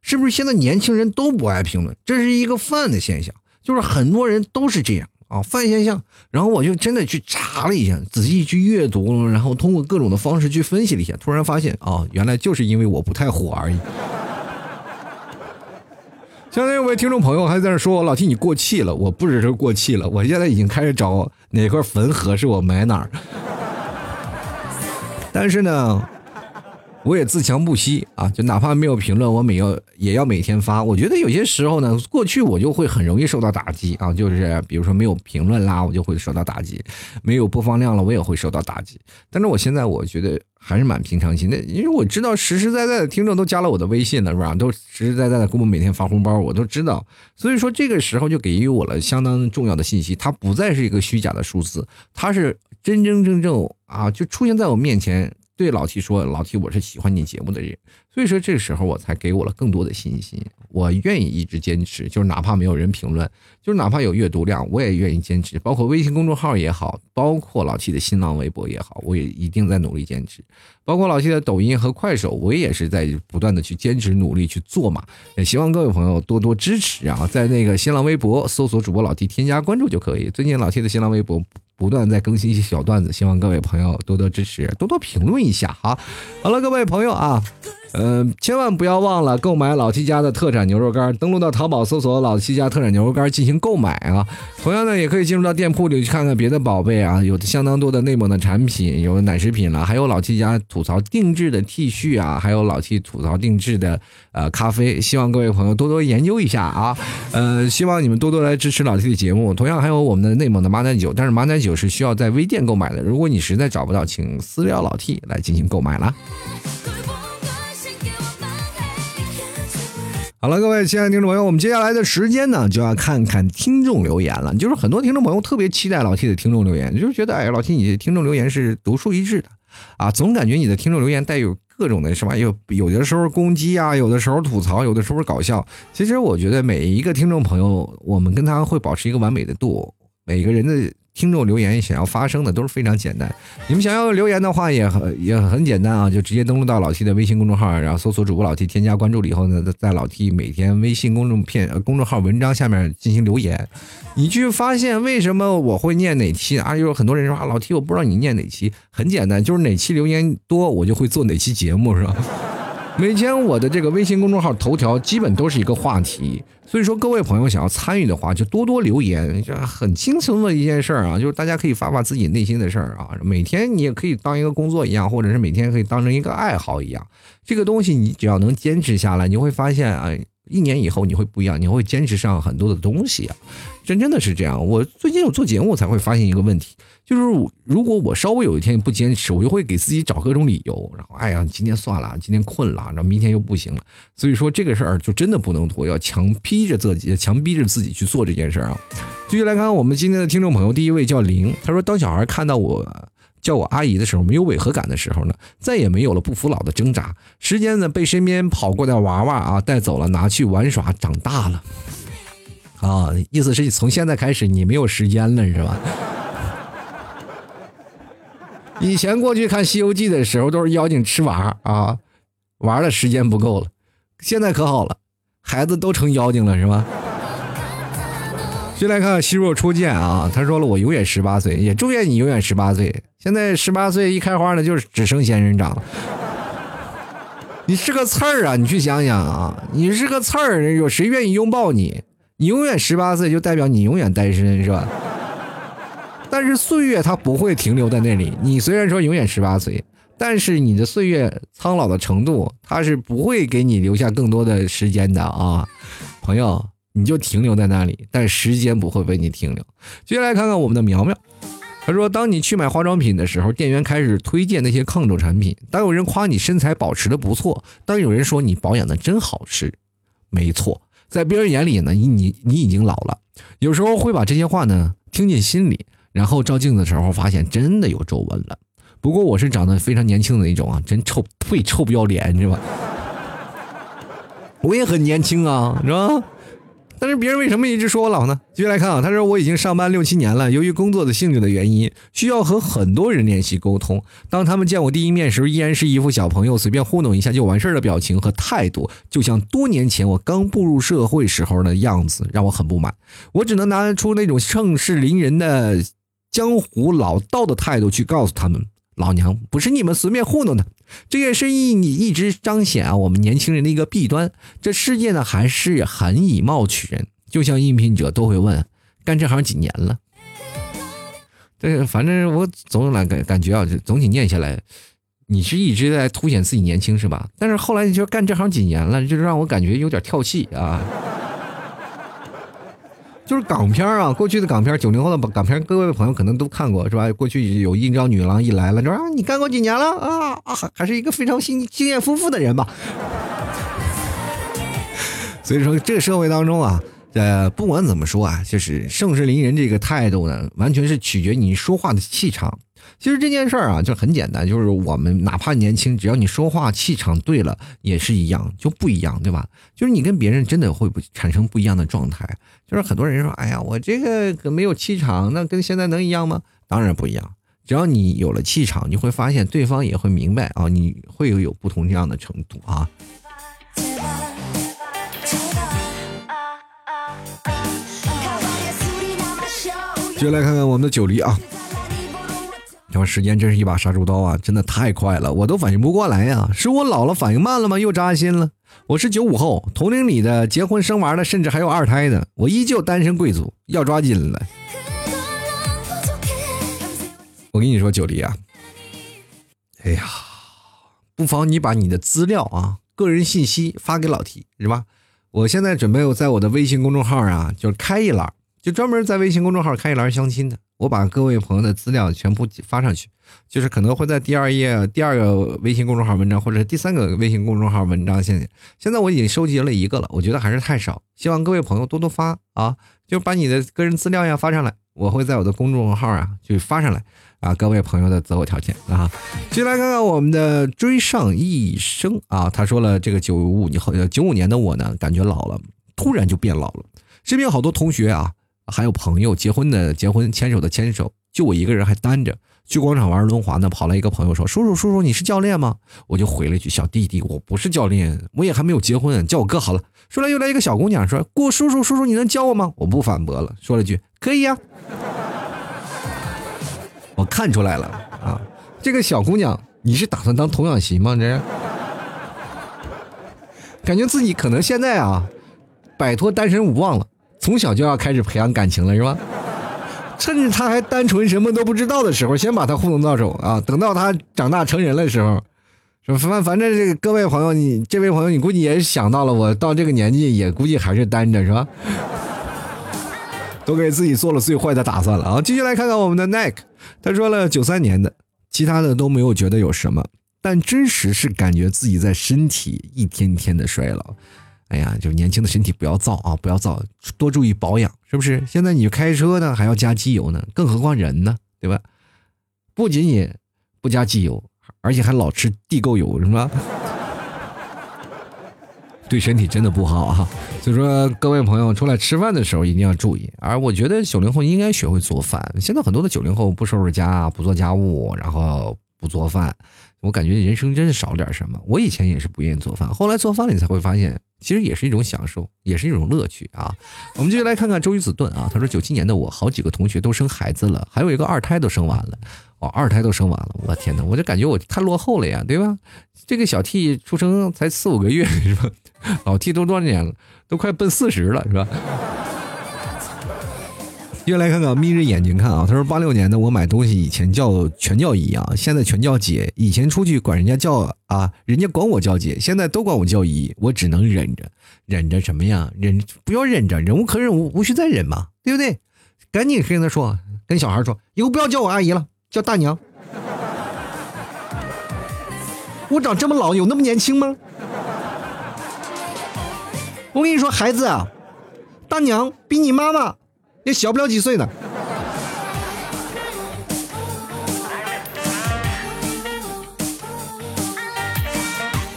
Speaker 2: 是不是现在年轻人都不爱评论？这是一个泛的现象，就是很多人都是这样啊，泛现象。然后我就真的去查了一下，仔细去阅读，然后通过各种的方式去分析了一下，突然发现啊，原来就是因为我不太火而已。相当有位听众朋友还在那说：“老 T 你过气了。”我不只是过气了，我现在已经开始找哪块坟合适我埋哪儿。但是呢。我也自强不息啊，就哪怕没有评论，我每要也要每天发。我觉得有些时候呢，过去我就会很容易受到打击啊，就是比如说没有评论啦，我就会受到打击；没有播放量了，我也会受到打击。但是我现在我觉得还是蛮平常心的，因为我知道实实在在的听众都加了我的微信了，是吧？都实实在在的给我每天发红包，我都知道。所以说这个时候就给予我了相当重要的信息，它不再是一个虚假的数字，它是真真正正啊，就出现在我面前。对老 T 说：“老 T，我是喜欢你节目的人，所以说这个时候我才给我了更多的信心。我愿意一直坚持，就是哪怕没有人评论，就是哪怕有阅读量，我也愿意坚持。包括微信公众号也好，包括老七的新浪微博也好，我也一定在努力坚持。包括老七的抖音和快手，我也是在不断的去坚持努力去做嘛。也希望各位朋友多多支持啊，在那个新浪微博搜索主播老七添加关注就可以。最近老七的新浪微博。”不断在更新一些小段子，希望各位朋友多多支持，多多评论一下哈。好了，各位朋友啊。嗯，千万不要忘了购买老七家的特产牛肉干。登录到淘宝搜索“老七家特产牛肉干”进行购买啊。同样呢，也可以进入到店铺里去看看别的宝贝啊，有相当多的内蒙的产品，有奶食品了，还有老 T 家吐槽定制的 T 恤啊，还有老 T 吐槽定制的呃咖啡。希望各位朋友多多研究一下啊。呃，希望你们多多来支持老 T 的节目。同样还有我们的内蒙的马奶酒，但是马奶酒是需要在微店购买的。如果你实在找不到，请私聊老 T 来进行购买了。好了，各位亲爱的听众朋友，我们接下来的时间呢，就要看看听众留言了。就是很多听众朋友特别期待老 T 的听众留言，就是觉得哎，老 T 你的听众留言是独树一帜的啊，总感觉你的听众留言带有各种的是吧？有有的时候攻击啊，有的时候吐槽，有的时候搞笑。其实我觉得每一个听众朋友，我们跟他会保持一个完美的度，每个人的。听众留言想要发声的都是非常简单，你们想要留言的话也很也很简单啊，就直接登录到老 T 的微信公众号，然后搜索主播老 T，添加关注了以后呢，在老 T 每天微信公众片公众号文章下面进行留言，你去发现为什么我会念哪期啊？有很多人说啊，老 T 我不知道你念哪期，很简单，就是哪期留言多，我就会做哪期节目，是吧？每天我的这个微信公众号头条基本都是一个话题，所以说各位朋友想要参与的话，就多多留言，就很轻松的一件事儿啊，就是大家可以发发自己内心的事儿啊。每天你也可以当一个工作一样，或者是每天可以当成一个爱好一样。这个东西你只要能坚持下来，你会发现啊，一年以后你会不一样，你会坚持上很多的东西啊。真真的是这样。我最近有做节目，我才会发现一个问题。就是如果我稍微有一天不坚持，我就会给自己找各种理由，然后哎呀，今天算了，今天困了，然后明天又不行了。所以说这个事儿就真的不能拖，要强逼着自己，强逼着自己去做这件事儿啊。继续来看我们今天的听众朋友，第一位叫林，他说：当小孩看到我叫我阿姨的时候，没有违和感的时候呢，再也没有了不服老的挣扎。时间呢，被身边跑过的娃娃啊带走了，拿去玩耍，长大了。啊，意思是从现在开始你没有时间了，是吧？以前过去看《西游记》的时候，都是妖精吃娃啊，玩的时间不够了。现在可好了，孩子都成妖精了，是吧？先来看希若初见啊，他说了：“我永远十八岁，也祝愿你永远十八岁。”现在十八岁一开花呢，就是只剩仙人掌了。你是个刺儿啊！你去想想啊，你是个刺儿，有谁愿意拥抱你？你永远十八岁，就代表你永远单身，是吧？但是岁月它不会停留在那里。你虽然说永远十八岁，但是你的岁月苍老的程度，它是不会给你留下更多的时间的啊，朋友，你就停留在那里，但时间不会为你停留。接下来看看我们的苗苗，他说：当你去买化妆品的时候，店员开始推荐那些抗皱产品；当有人夸你身材保持的不错；当有人说你保养的真好吃，没错，在别人眼里呢，你你你已经老了。有时候会把这些话呢听进心里。然后照镜子的时候，发现真的有皱纹了。不过我是长得非常年轻的那种啊，真臭，呸，臭不要脸，是吧？我也很年轻啊，是吧？但是别人为什么一直说我老呢？继续来看啊，他说我已经上班六七年了，由于工作的性质的原因，需要和很多人联系沟通。当他们见我第一面时，依然是一副小朋友随便糊弄一下就完事儿的表情和态度，就像多年前我刚步入社会时候的样子，让我很不满。我只能拿出那种盛世凌人的。江湖老道的态度去告诉他们，老娘不是你们随便糊弄的。这也是一你一直彰显啊我们年轻人的一个弊端。这世界呢还是很以貌取人，就像应聘者都会问，干这行几年了？这反正我总来感感觉啊，总体念下来，你是一直在凸显自己年轻是吧？但是后来你就干这行几年了，就让我感觉有点跳戏啊。就是港片啊，过去的港片，九零后的港片，各位朋友可能都看过是吧？过去有应招女郎一来了，就说啊，你干过几年了啊啊，还是一个非常经经验丰富的人吧。所以说，这个社会当中啊，呃，不管怎么说啊，就是盛世凌人这个态度呢，完全是取决你说话的气场。其实这件事儿啊，就很简单，就是我们哪怕年轻，只要你说话气场对了，也是一样，就不一样，对吧？就是你跟别人真的会不产生不一样的状态。就是很多人说，哎呀，我这个可没有气场，那跟现在能一样吗？当然不一样。只要你有了气场，你会发现对方也会明白啊，你会有有不同这样的程度啊。接下来看看我们的九黎啊。你说时间真是一把杀猪刀啊，真的太快了，我都反应不过来呀！是我老了反应慢了吗？又扎心了。我是九五后，同龄里的结婚生娃的，甚至还有二胎的，我依旧单身贵族，要抓紧了。我跟你说，九黎啊，哎呀，不妨你把你的资料啊、个人信息发给老提是吧？我现在准备在我的微信公众号啊，就开一栏，就专门在微信公众号开一栏相亲的。我把各位朋友的资料全部发上去，就是可能会在第二页、第二个微信公众号文章，或者第三个微信公众号文章。现现在我已经收集了一个了，我觉得还是太少，希望各位朋友多多发啊，就把你的个人资料呀发上来，我会在我的公众号啊就发上来啊。各位朋友的择偶条件啊，接下来看看我们的追上一生啊，他说了，这个九五年后九五年的我呢，感觉老了，突然就变老了，身边好多同学啊。还有朋友结婚的结婚，牵手的牵手，就我一个人还单着。去广场玩轮滑呢，跑来一个朋友说：“叔叔叔叔，你是教练吗？”我就回了一句：“小弟弟，我不是教练，我也还没有结婚，叫我哥好了。”说来又来一个小姑娘说：“过叔叔叔叔，你能教我吗？”我不反驳了，说了句：“可以呀。”我看出来了啊，这个小姑娘，你是打算当童养媳吗？这感觉自己可能现在啊，摆脱单身无望了。从小就要开始培养感情了，是吧？趁着他还单纯、什么都不知道的时候，先把他糊弄到手啊！等到他长大成人的时候，反反正这个各位朋友，你这位朋友，你估计也想到了，我到这个年纪也估计还是单着，是吧？都给自己做了最坏的打算了啊！继续来看看我们的 Nick，他说了九三年的，其他的都没有觉得有什么，但真实是感觉自己在身体一天天的衰老。哎呀，就年轻的身体不要造啊，不要造，多注意保养，是不是？现在你开车呢，还要加机油呢，更何况人呢，对吧？不仅仅不加机油，而且还老吃地沟油，是吧？对身体真的不好啊。所以说，各位朋友出来吃饭的时候一定要注意。而我觉得九零后应该学会做饭。现在很多的九零后不收拾家，不做家务，然后不做饭，我感觉人生真是少点什么。我以前也是不愿意做饭，后来做饭了，你才会发现。其实也是一种享受，也是一种乐趣啊！我们继续来看看周瑜子盾啊，他说九七年的我，好几个同学都生孩子了，还有一个二胎都生完了，哦，二胎都生完了，我天哪，我就感觉我太落后了呀，对吧？这个小 T 出生才四五个月是吧？老 T 都多少年了？都快奔四十了是吧？接下来看看，眯着眼睛看啊。他说：“八六年的我买东西，以前叫全叫姨啊，现在全叫姐。以前出去管人家叫啊，人家管我叫姐，现在都管我叫姨，我只能忍着，忍着什么呀？忍不要忍着，忍无可忍，无无需再忍嘛，对不对？赶紧跟他说，跟小孩说，以后不要叫我阿姨了，叫大娘。我长这么老，有那么年轻吗？我跟你说，孩子啊，大娘比你妈妈。”也小不了几岁呢。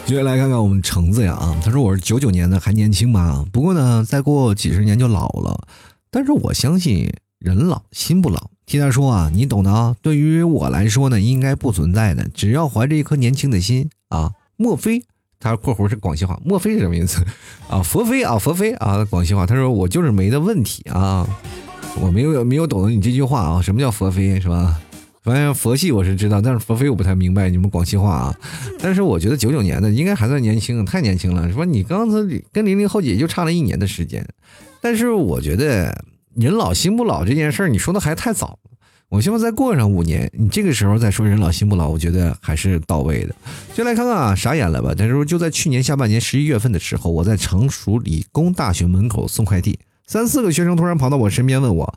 Speaker 2: 接下来看看我们橙子呀啊，他说我是九九年的，还年轻嘛。不过呢，再过几十年就老了。但是我相信人老心不老。替他说啊，你懂的啊。对于我来说呢，应该不存在的。只要怀着一颗年轻的心啊，莫非？他括弧是广西话，莫非是什么意思？啊，佛非啊，佛非啊，广西话。他说我就是没的问题啊，我没有没有懂得你这句话啊，什么叫佛非是吧？反正佛系我是知道，但是佛非我不太明白你们广西话啊。但是我觉得九九年的应该还算年轻，太年轻了。说你刚才跟零零后也就差了一年的时间，但是我觉得人老心不老这件事儿，你说的还太早。我希望再过上五年，你这个时候再说人老心不老，我觉得还是到位的。就来看看啊，傻眼了吧？他说就在去年下半年十一月份的时候，我在成熟理工大学门口送快递，三四个学生突然跑到我身边问我：“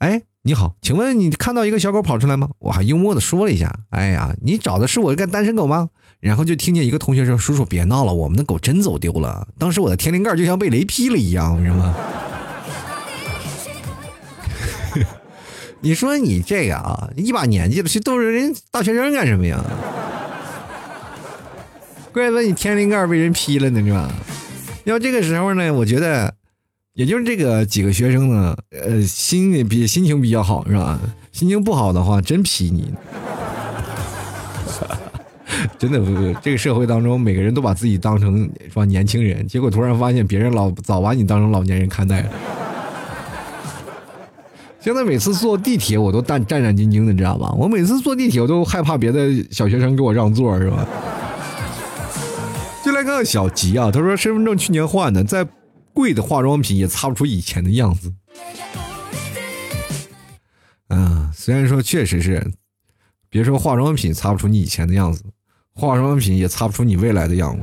Speaker 2: 哎，你好，请问你看到一个小狗跑出来吗？”我还幽默的说了一下：“哎呀，你找的是我一个单身狗吗？”然后就听见一个同学说：“叔叔别闹了，我们的狗真走丢了。”当时我的天灵盖就像被雷劈了一样，你知道吗？你说你这个啊，一把年纪了，去逗人大学生干什么呀？怪不得你天灵盖被人劈了呢，是吧？要这个时候呢，我觉得，也就是这个几个学生呢，呃，心比心情比较好，是吧？心情不好的话，真皮你。真的，这个社会当中，每个人都把自己当成是吧年轻人，结果突然发现别人老早把你当成老年人看待了。现在每次坐地铁我都战战战兢兢的，你知道吧？我每次坐地铁我都害怕别的小学生给我让座，是吧？就来看看小吉啊，他说身份证去年换的，在贵的化妆品也擦不出以前的样子。嗯，虽然说确实是，别说化妆品擦不出你以前的样子，化妆品也擦不出你未来的样子。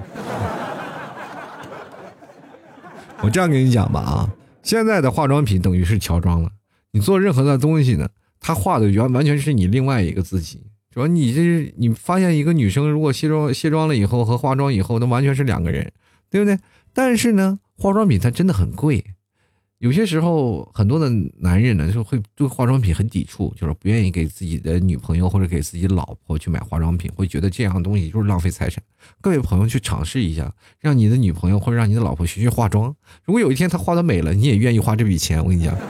Speaker 2: 我这样跟你讲吧啊，现在的化妆品等于是乔装了。你做任何的东西呢，他画的原完全是你另外一个自己。主要你这是你发现一个女生如果卸妆卸妆了以后和化妆以后，那完全是两个人，对不对？但是呢，化妆品它真的很贵，有些时候很多的男人呢就会对化妆品很抵触，就是不愿意给自己的女朋友或者给自己老婆去买化妆品，会觉得这样东西就是浪费财产。各位朋友去尝试一下，让你的女朋友或者让你的老婆学学化妆。如果有一天她化的美了，你也愿意花这笔钱，我跟你讲。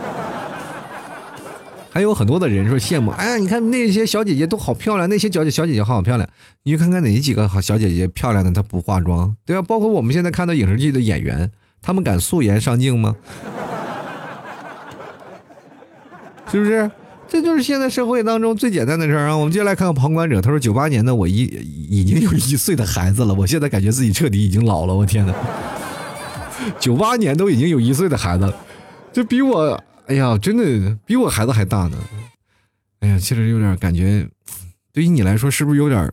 Speaker 2: 还有很多的人说羡慕，哎呀，你看那些小姐姐都好漂亮，那些小姐小姐姐好漂亮，你去看看哪几个好小姐姐漂亮的，她不化妆，对吧？包括我们现在看到影视剧的演员，他们敢素颜上镜吗？是不是？这就是现在社会当中最简单的事儿啊！我们接下来看看旁观者，他说九八年的我一已经有一岁的孩子了，我现在感觉自己彻底已经老了，我天哪！九八年都已经有一岁的孩子了，就比我。哎呀，真的比我孩子还大呢！哎呀，其实有点感觉，对于你来说，是不是有点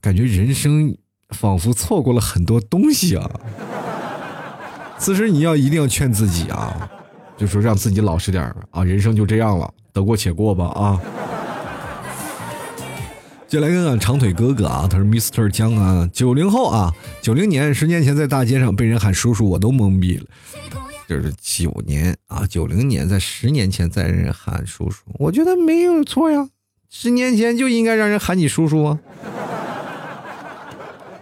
Speaker 2: 感觉人生仿佛错过了很多东西啊？此时你要一定要劝自己啊，就说让自己老实点啊，人生就这样了，得过且过吧啊！就来看看长腿哥哥啊，他是 Mr 江啊，九零后啊，九零年，十年前在大街上被人喊叔叔，我都懵逼了。就是九年啊，九零年在十年前在人喊叔叔，我觉得没有错呀。十年前就应该让人喊你叔叔啊。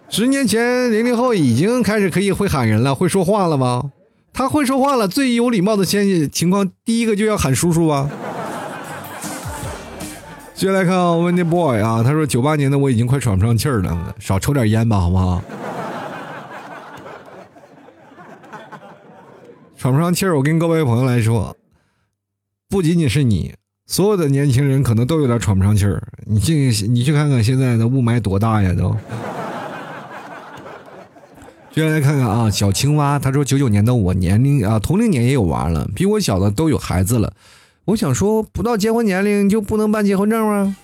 Speaker 2: 十年前零零后已经开始可以会喊人了，会说话了吗？他会说话了，最有礼貌的先情况，第一个就要喊叔叔啊。接下来看 Wendy Boy 啊，他说九八年的我已经快喘不上气儿了，少抽点烟吧，好不好？喘不上气儿，我跟各位朋友来说，不仅仅是你，所有的年轻人可能都有点喘不上气儿。你去，你去看看现在的雾霾多大呀，都。接下来看看啊，小青蛙，他说九九年的我年龄啊，同龄年也有娃了，比我小的都有孩子了。我想说，不到结婚年龄就不能办结婚证吗？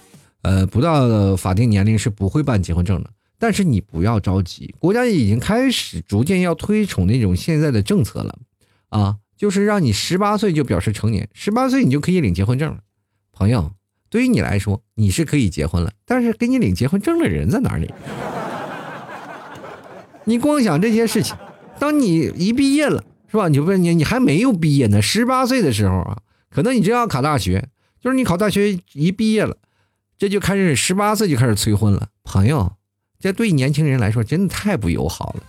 Speaker 2: 呃，不到法定年龄是不会办结婚证的。但是你不要着急，国家已经开始逐渐要推崇那种现在的政策了。啊，就是让你十八岁就表示成年，十八岁你就可以领结婚证。朋友，对于你来说，你是可以结婚了，但是给你领结婚证的人在哪里？你光想这些事情，当你一毕业了，是吧？你就问你，你还没有毕业呢，十八岁的时候啊，可能你正要考大学，就是你考大学一毕业了，这就开始十八岁就开始催婚了。朋友，这对年轻人来说真的太不友好了。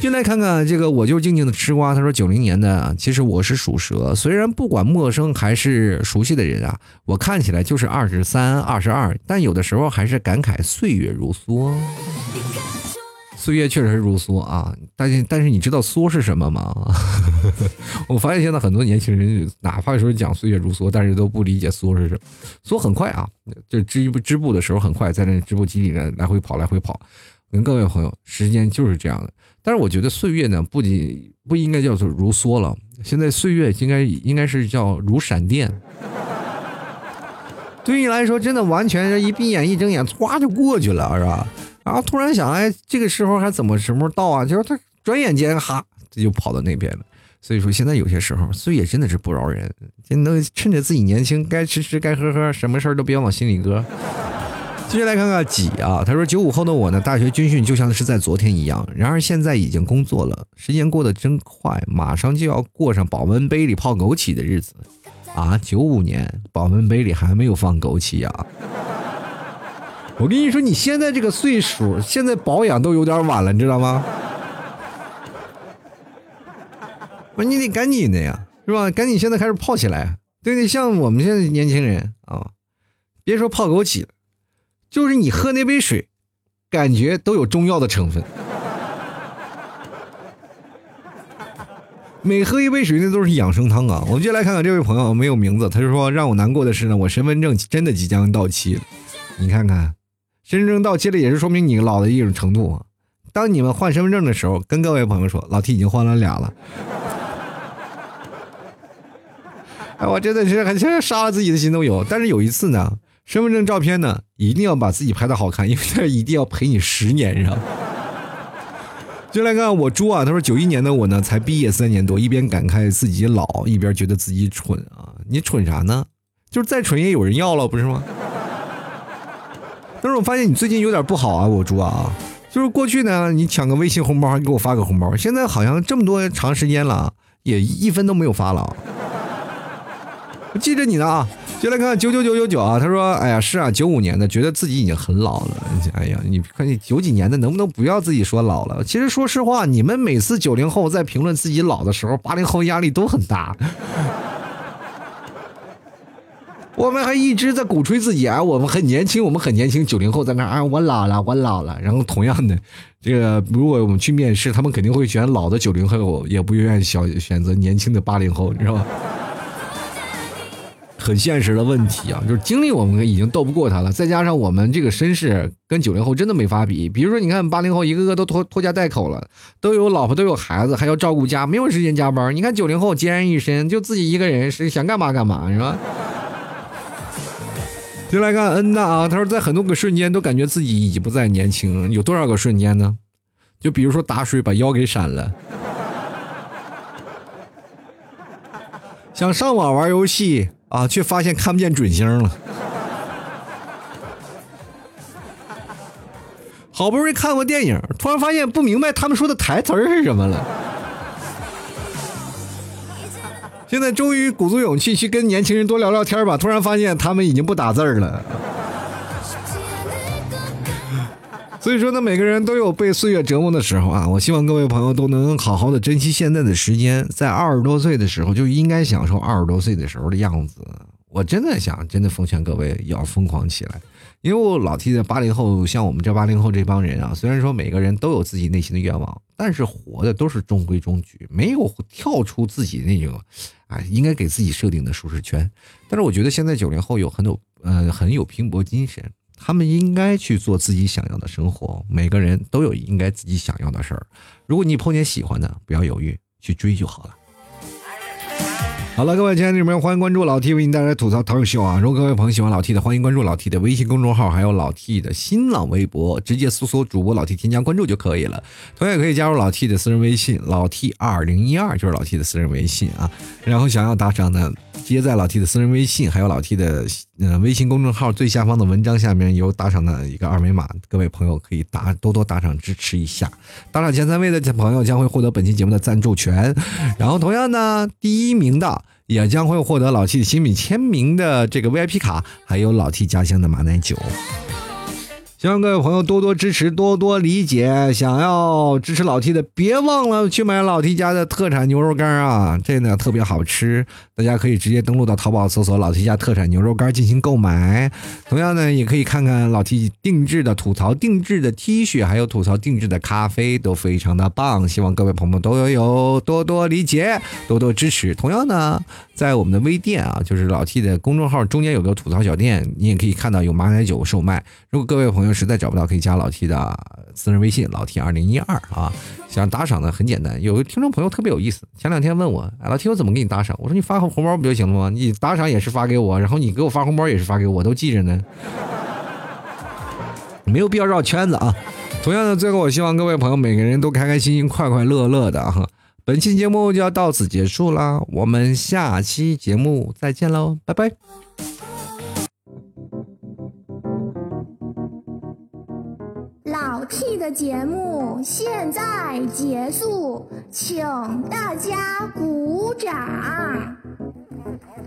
Speaker 2: 进来看看这个，我就静静的吃瓜。他说九零年的，其实我是属蛇。虽然不管陌生还是熟悉的人啊，我看起来就是二十三、二十二，但有的时候还是感慨岁月如梭。岁月确实是如梭啊，但是但是你知道梭是什么吗？我发现现在很多年轻人，哪怕说讲岁月如梭，但是都不理解梭是什么。梭很快啊，就织织布的时候很快，在那织布机里面来回跑，来回跑。跟各位朋友，时间就是这样的。但是我觉得岁月呢，不仅不应该叫做如梭了，现在岁月应该应该是叫如闪电。对你来说真的完全是一闭眼一睁眼，唰就过去了，是吧？然后突然想，哎，这个时候还怎么什么时候到啊？就是他转眼间，哈，这就跑到那边了。所以说，现在有些时候岁月真的是不饶人，真能趁着自己年轻，该吃吃，该喝喝，什么事儿都别往心里搁。接下来看看几啊，他说九五后的我呢，大学军训就像是在昨天一样，然而现在已经工作了，时间过得真快，马上就要过上保温杯里泡枸杞的日子啊！九五年保温杯里还没有放枸杞呀。我跟你说，你现在这个岁数，现在保养都有点晚了，你知道吗？不，你得赶紧的呀，是吧？赶紧现在开始泡起来，对对，像我们现在年轻人啊，别说泡枸杞，就是你喝那杯水，感觉都有中药的成分。每喝一杯水，那都是养生汤啊！我们就来看看这位朋友，没有名字，他就说让我难过的是呢，我身份证真的即将到期了。你看看，身份证到期了，也是说明你老的一种程度啊。当你们换身份证的时候，跟各位朋友说，老 T 已经换了俩了。哎，我真的是很现在杀了自己的心都有。但是有一次呢，身份证照片呢，一定要把自己拍的好看，因为这一定要陪你十年，知道就来看我猪啊，他说九一年的我呢，才毕业三年多，一边感慨自己老，一边觉得自己蠢啊。你蠢啥呢？就是再蠢也有人要了，不是吗？但是我发现你最近有点不好啊，我猪啊，就是过去呢，你抢个微信红包还给我发个红包，现在好像这么多长时间了，也一分都没有发了。我记着你呢啊，就来看九九九九九啊。他说：“哎呀，是啊，九五年的，觉得自己已经很老了。哎呀，你看你九几年的，能不能不要自己说老了？其实说实话，你们每次九零后在评论自己老的时候，八零后压力都很大。我们还一直在鼓吹自己啊，我们很年轻，我们很年轻。九零后在那啊，我老了，我老了。然后同样的，这个如果我们去面试，他们肯定会选老的九零后，也不愿意选选择年轻的八零后，你知道吧？” 很现实的问题啊，就是经历我们已经斗不过他了，再加上我们这个身世跟九零后真的没法比。比如说，你看八零后一个个都拖拖家带口了，都有老婆都有孩子，还要照顾家，没有时间加班。你看九零后孑然一身，就自己一个人是想干嘛干嘛，是吧？就来看恩娜啊，他说在很多个瞬间都感觉自己已经不再年轻，有多少个瞬间呢？就比如说打水把腰给闪了。想上网玩游戏啊，却发现看不见准星了。好不容易看过电影，突然发现不明白他们说的台词是什么了。现在终于鼓足勇气去跟年轻人多聊聊天吧，突然发现他们已经不打字了。所以说呢，每个人都有被岁月折磨的时候啊！我希望各位朋友都能好好的珍惜现在的时间，在二十多岁的时候就应该享受二十多岁的时候的样子。我真的想，真的奉劝各位要疯狂起来，因为我老提的八零后，像我们这八零后这帮人啊，虽然说每个人都有自己内心的愿望，但是活的都是中规中矩，没有跳出自己那种，啊，应该给自己设定的舒适圈。但是我觉得现在九零后有很有，呃，很有拼搏精神。他们应该去做自己想要的生活，每个人都有应该自己想要的事儿。如果你碰见喜欢的，不要犹豫，去追就好了。好了，各位亲爱的朋友欢迎关注老 T 为您带来吐槽淘秀啊！如果各位朋友喜欢老 T 的，欢迎关注老 T 的微信公众号，还有老 T 的新浪微博，直接搜索主播老 T 添加关注就可以了。同样也可以加入老 T 的私人微信，老 T 二零一二就是老 T 的私人微信啊。然后想要打赏的，接在老 T 的私人微信，还有老 T 的呃微信公众号最下方的文章下面有打赏的一个二维码，各位朋友可以打多多打赏支持一下。打赏前三位的朋友将会获得本期节目的赞助权。然后同样呢，第一名的。也将会获得老 T 的新品签名的这个 VIP 卡，还有老 T 家乡的马奶酒。希望各位朋友多多支持，多多理解。想要支持老 T 的，别忘了去买老 T 家的特产牛肉干啊，这呢特别好吃。大家可以直接登录到淘宝搜索“老 T 家特产牛肉干”进行购买。同样呢，也可以看看老 T 定制的吐槽定制的 T 恤，还有吐槽定制的咖啡，都非常的棒。希望各位朋友都有多多理解，多多支持。同样呢，在我们的微店啊，就是老 T 的公众号中间有个吐槽小店，你也可以看到有马奶酒售卖。如果各位朋友实在找不到，可以加老 T 的私人微信，老 T 二零一二啊。想打赏的很简单，有个听众朋友特别有意思，前两天问我，老 T 我怎么给你打赏？我说你发红包不就行了吗？你打赏也是发给我，然后你给我发红包也是发给我，都记着呢。没有必要绕圈子啊。同样的，最后我希望各位朋友每个人都开开心心、快快乐乐的啊。本期节目就要到此结束啦，我们下期节目再见喽，拜拜。
Speaker 1: 老 T 的节目现在结束，请大家鼓掌。